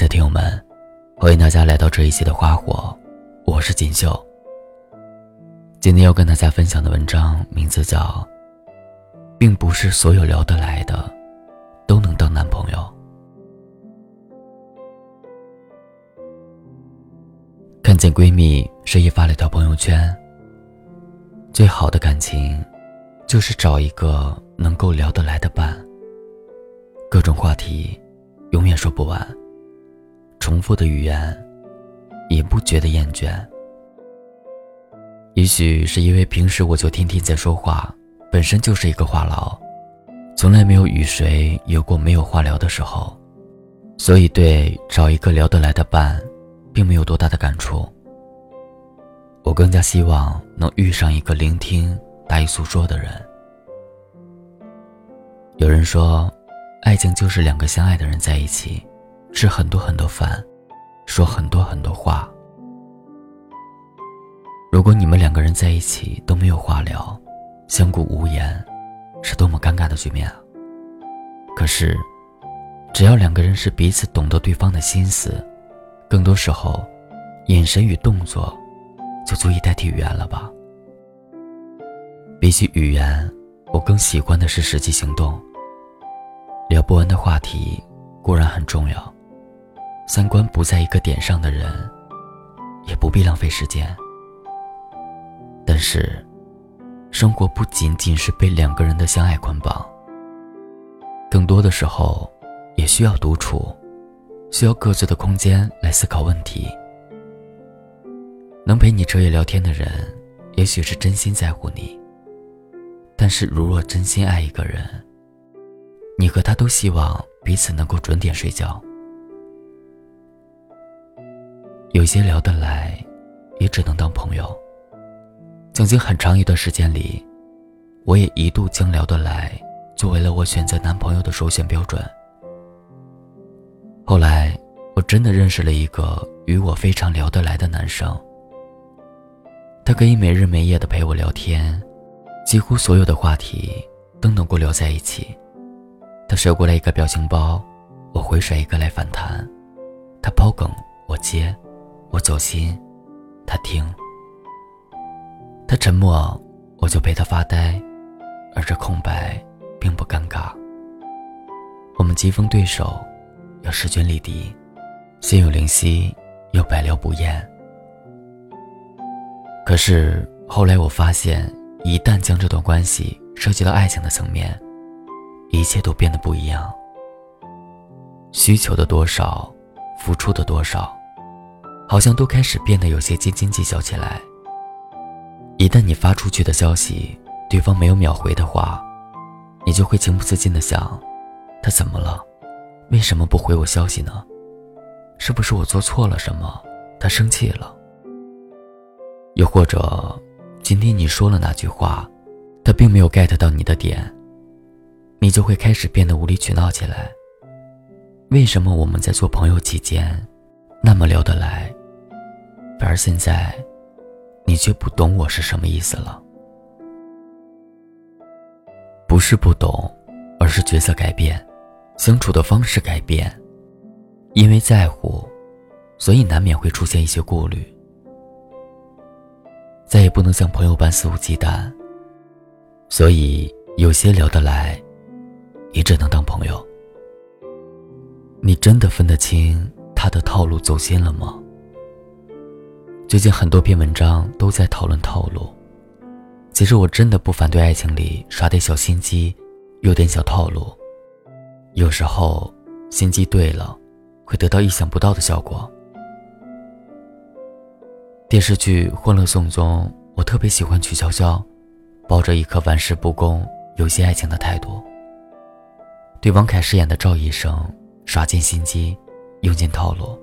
的听友们，欢迎大家来到这一期的花火，我是锦绣。今天要跟大家分享的文章名字叫《并不是所有聊得来的都能当男朋友》。看见闺蜜深夜发了条朋友圈：“最好的感情，就是找一个能够聊得来的伴，各种话题永远说不完。”重复的语言，也不觉得厌倦。也许是因为平时我就天天在说话，本身就是一个话痨，从来没有与谁有过没有话聊的时候，所以对找一个聊得来的伴，并没有多大的感触。我更加希望能遇上一个聆听大于诉说的人。有人说，爱情就是两个相爱的人在一起。吃很多很多饭，说很多很多话。如果你们两个人在一起都没有话聊，相顾无言，是多么尴尬的局面啊！可是，只要两个人是彼此懂得对方的心思，更多时候，眼神与动作，就足以代替语言了吧？比起语言，我更喜欢的是实际行动。聊不完的话题固然很重要。三观不在一个点上的人，也不必浪费时间。但是，生活不仅仅是被两个人的相爱捆绑，更多的时候，也需要独处，需要各自的空间来思考问题。能陪你彻夜聊天的人，也许是真心在乎你。但是，如若真心爱一个人，你和他都希望彼此能够准点睡觉。有些聊得来，也只能当朋友。曾经很长一段时间里，我也一度将聊得来作为了我选择男朋友的首选标准。后来，我真的认识了一个与我非常聊得来的男生。他可以每日每夜的陪我聊天，几乎所有的话题都能够聊在一起。他甩过来一个表情包，我回甩一个来反弹。他抛梗，我接。我走心，他听；他沉默，我就陪他发呆，而这空白并不尴尬。我们棋逢对手，要势均力敌，心有灵犀，又百聊不厌。可是后来我发现，一旦将这段关系涉及到爱情的层面，一切都变得不一样。需求的多少，付出的多少。好像都开始变得有些斤斤计较起来。一旦你发出去的消息，对方没有秒回的话，你就会情不自禁的想：他怎么了？为什么不回我消息呢？是不是我做错了什么？他生气了？又或者，今天你说了哪句话，他并没有 get 到你的点，你就会开始变得无理取闹起来。为什么我们在做朋友期间，那么聊得来？而现在，你却不懂我是什么意思了。不是不懂，而是角色改变，相处的方式改变。因为在乎，所以难免会出现一些顾虑。再也不能像朋友般肆无忌惮，所以有些聊得来，也只能当朋友。你真的分得清他的套路走心了吗？最近很多篇文章都在讨论套路。其实我真的不反对爱情里耍点小心机，有点小套路。有时候心机对了，会得到意想不到的效果。电视剧《欢乐颂》中，我特别喜欢曲筱绡，抱着一颗玩世不恭、有些爱情的态度，对王凯饰演的赵医生耍尽心机，用尽套路，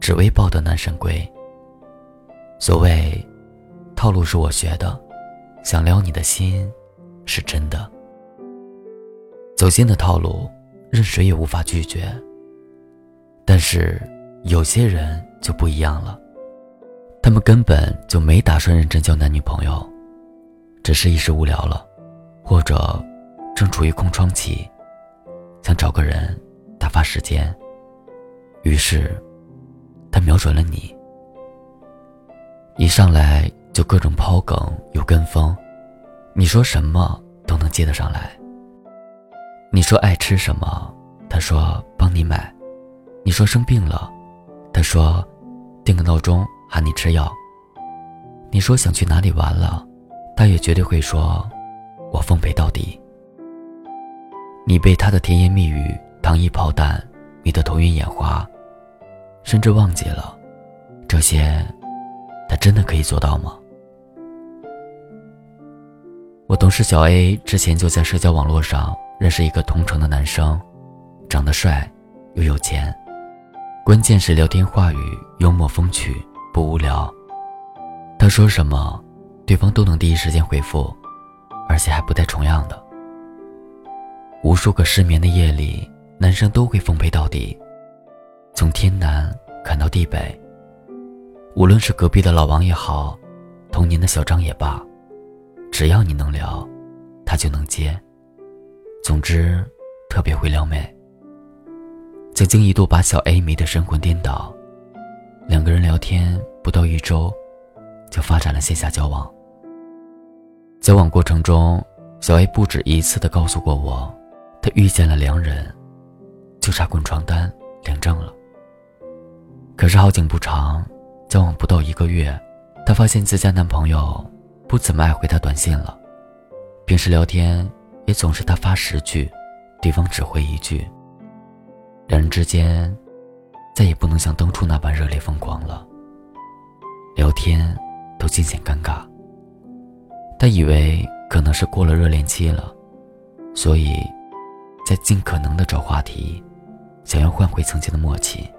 只为抱得男神归。所谓，套路是我学的，想撩你的心，是真的。走心的套路，任谁也无法拒绝。但是有些人就不一样了，他们根本就没打算认真交男女朋友，只是一时无聊了，或者正处于空窗期，想找个人打发时间。于是，他瞄准了你。一上来就各种抛梗，有跟风，你说什么都能接得上来。你说爱吃什么，他说帮你买；你说生病了，他说定个闹钟喊你吃药；你说想去哪里玩了，他也绝对会说，我奉陪到底。你被他的甜言蜜语、糖衣炮弹迷得头晕眼花，甚至忘记了这些。他真的可以做到吗？我同事小 A 之前就在社交网络上认识一个同城的男生，长得帅又有钱，关键是聊天话语幽默风趣，不无聊。他说什么，对方都能第一时间回复，而且还不带重样的。无数个失眠的夜里，男生都会奉陪到底，从天南看到地北。无论是隔壁的老王也好，童年的小张也罢，只要你能聊，他就能接。总之，特别会撩妹。曾经一度把小 A 迷得神魂颠倒，两个人聊天不到一周，就发展了线下交往。交往过程中，小 A 不止一次的告诉过我，他遇见了良人，就差滚床单领证了。可是好景不长。交往不到一个月，她发现自家男朋友不怎么爱回她短信了，平时聊天也总是她发十句，对方只回一句。两人之间再也不能像当初那般热烈疯狂了，聊天都尽显尴尬。她以为可能是过了热恋期了，所以，在尽可能的找话题，想要换回曾经的默契。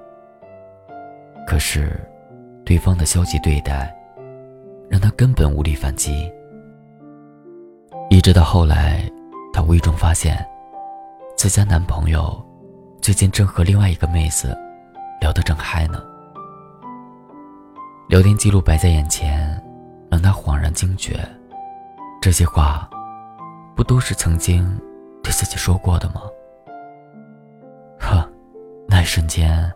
可是。对方的消极对待，让她根本无力反击。一直到后来，她无意中发现，自家男朋友最近正和另外一个妹子聊得正嗨呢。聊天记录摆在眼前，让她恍然惊觉：这些话，不都是曾经对自己说过的吗？呵，那一瞬间。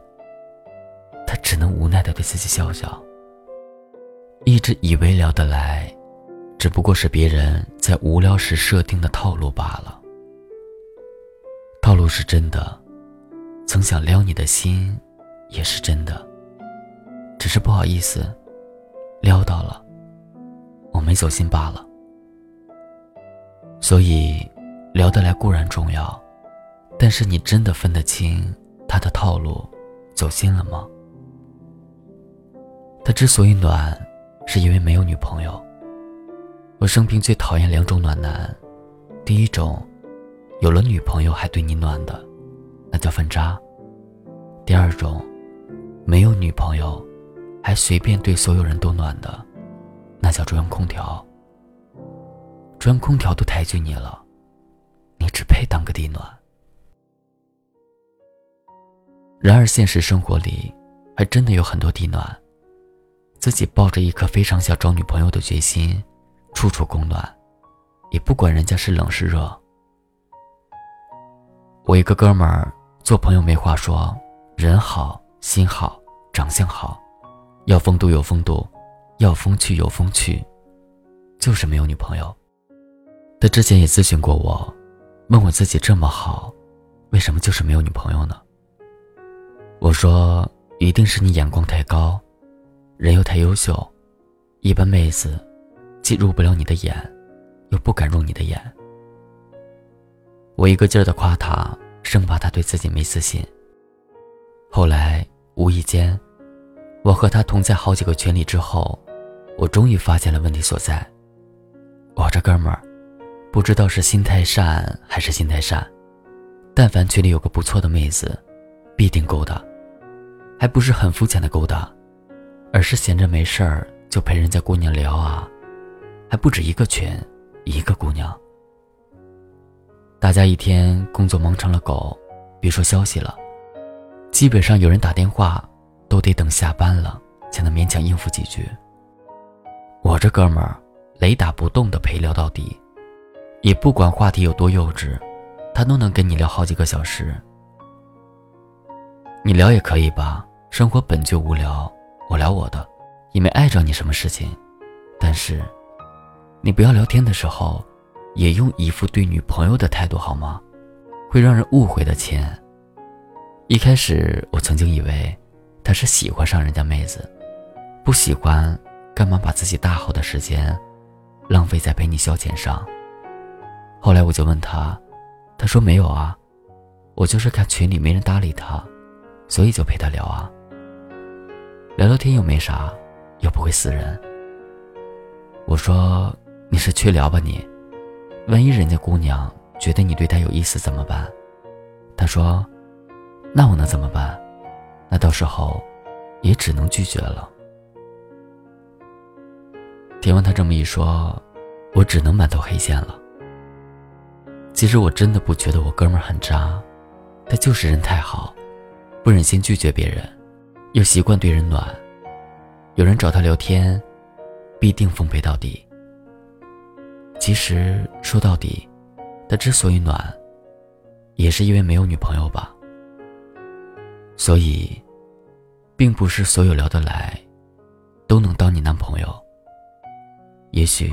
他只能无奈的对自己笑笑。一直以为聊得来，只不过是别人在无聊时设定的套路罢了。套路是真的，曾想撩你的心，也是真的。只是不好意思，撩到了，我没走心罢了。所以，聊得来固然重要，但是你真的分得清他的套路，走心了吗？他之所以暖，是因为没有女朋友。我生平最讨厌两种暖男，第一种，有了女朋友还对你暖的，那叫粪渣；第二种，没有女朋友，还随便对所有人都暖的，那叫中央空调。中央空调都抬举你了，你只配当个地暖。然而现实生活里，还真的有很多地暖。自己抱着一颗非常想找女朋友的决心，处处供暖，也不管人家是冷是热。我一个哥们儿做朋友没话说，人好心好，长相好，要风度有风度，要风趣有风趣，就是没有女朋友。他之前也咨询过我，问我自己这么好，为什么就是没有女朋友呢？我说，一定是你眼光太高。人又太优秀，一般妹子既入不了你的眼，又不敢入你的眼。我一个劲儿的夸他，生怕他对自己没自信。后来无意间，我和他同在好几个群里之后，我终于发现了问题所在。我这哥们儿，不知道是心太善还是心太善，但凡群里有个不错的妹子，必定勾搭，还不是很肤浅的勾搭。而是闲着没事儿就陪人家姑娘聊啊，还不止一个群，一个姑娘。大家一天工作忙成了狗，别说消息了，基本上有人打电话都得等下班了才能勉强应付几句。我这哥们儿雷打不动的陪聊到底，也不管话题有多幼稚，他都能跟你聊好几个小时。你聊也可以吧，生活本就无聊，我聊我的，也没碍着你什么事情。但是，你不要聊天的时候，也用一副对女朋友的态度好吗？会让人误会的亲。一开始我曾经以为，他是喜欢上人家妹子，不喜欢，干嘛把自己大好的时间，浪费在陪你消遣上？后来我就问他，他说没有啊，我就是看群里没人搭理他，所以就陪他聊啊。聊聊天又没啥，又不会死人。我说你是缺聊吧你，万一人家姑娘觉得你对她有意思怎么办？他说。那我能怎么办？那到时候也只能拒绝了。听完他这么一说，我只能满头黑线了。其实我真的不觉得我哥们很渣，他就是人太好，不忍心拒绝别人，又习惯对人暖。有人找他聊天，必定奉陪到底。其实说到底，他之所以暖，也是因为没有女朋友吧。所以，并不是所有聊得来，都能当你男朋友。也许，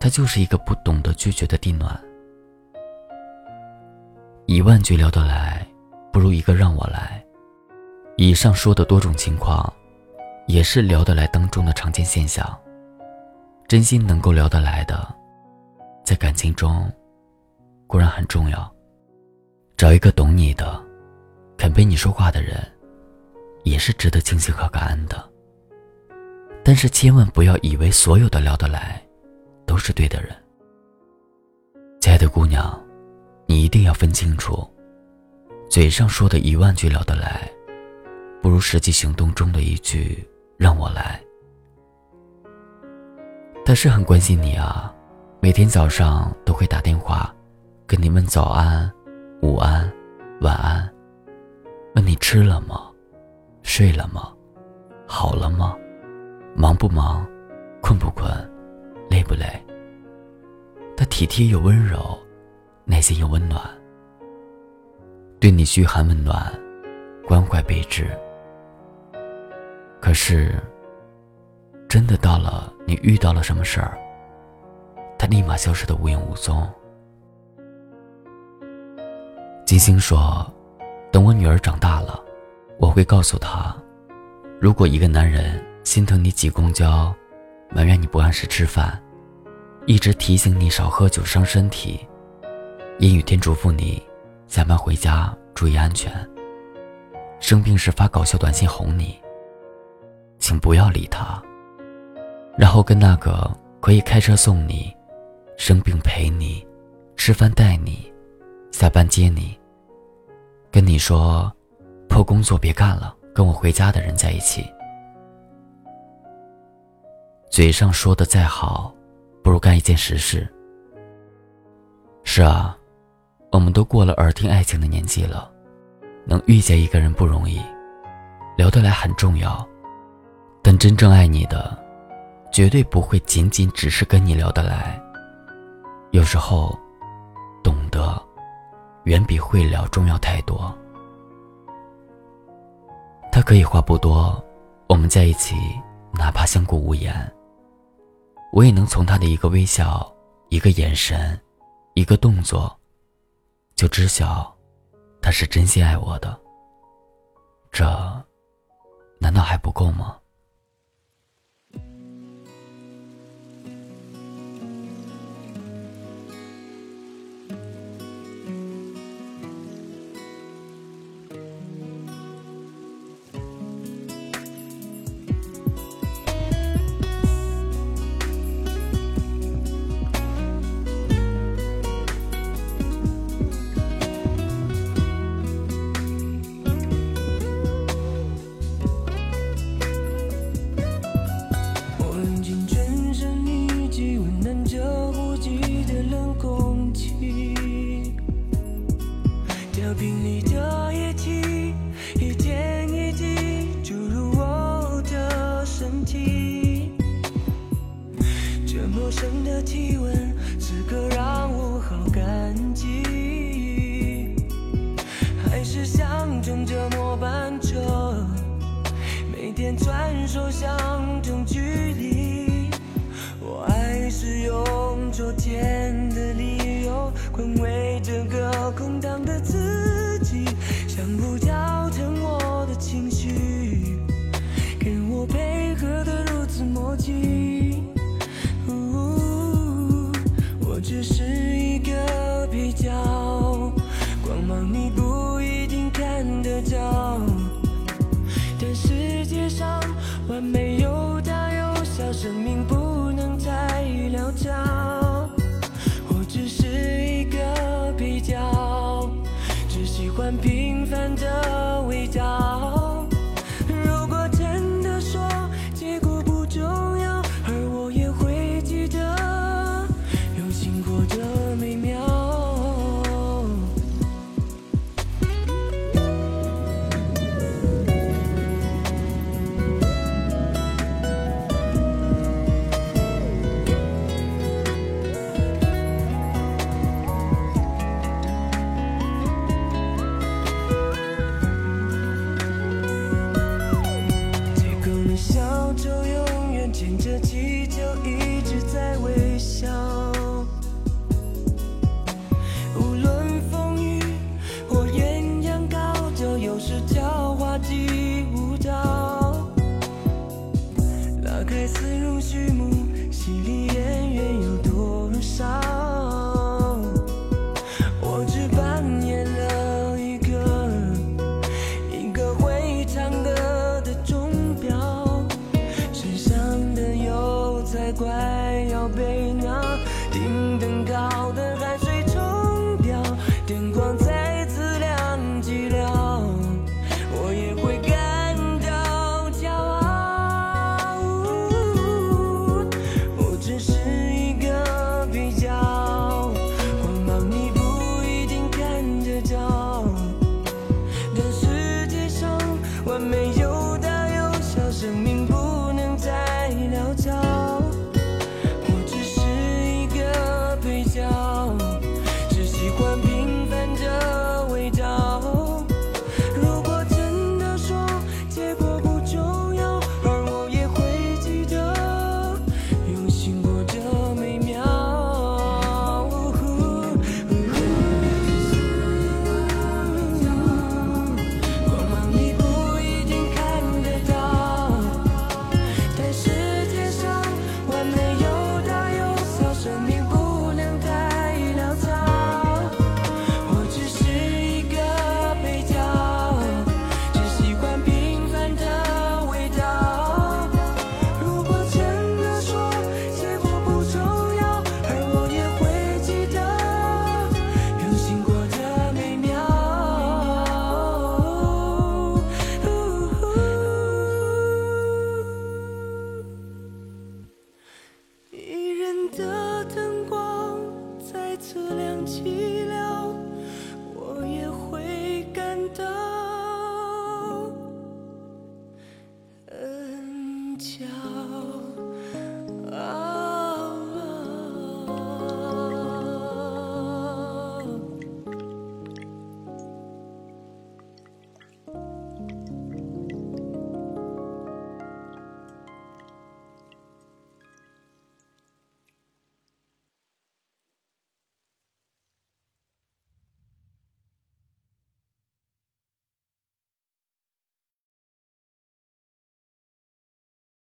他就是一个不懂得拒绝的地暖。一万句聊得来，不如一个让我来。以上说的多种情况，也是聊得来当中的常见现象。真心能够聊得来的，在感情中固然很重要。找一个懂你的。肯陪你说话的人，也是值得庆幸和感恩的。但是千万不要以为所有的聊得来，都是对的人。亲爱的姑娘，你一定要分清楚，嘴上说的一万句聊得来，如实际行动中的一句“让我来”。他是很关心你啊，每天早上都会打电话，跟你问早安、午安、晚安。问你吃了吗？睡了吗？好了吗？忙不忙？困不困？累不累？他体贴又温柔，耐心又温暖，对你嘘寒问暖，关怀备至。可是，真的到了你遇到了什么事儿，他立马消失的无影无踪。金星说。等我女儿长大了，我会告诉她，如果一个男人心疼你挤公交，埋怨你不按时吃饭，一直提醒你少喝酒伤身体，阴雨天嘱咐你下班回家注意安全，生病时发搞笑短信哄你，请不要理他，然后跟那个可以开车送你、生病陪你、吃饭带你、下班接你。跟你说，破工作别干了，跟我回家的人在一起。嘴上说的再好，不如干一件实事。是啊，我们都过了耳听爱情的年纪了，能遇见一个人不容易，聊得来很重要，但真正爱你的，绝对不会仅仅只是跟你聊得来。有时候，懂得。远比会聊重要太多。他可以话不多，我们在一起，哪怕相顾无言，我也能从他的一个微笑、一个眼神、一个动作，就知晓他是真心爱我的。这，难道还不够吗？得到。但世界上完美有大有小，生命不能太潦草。我只是一个比较，只喜欢平凡的味道。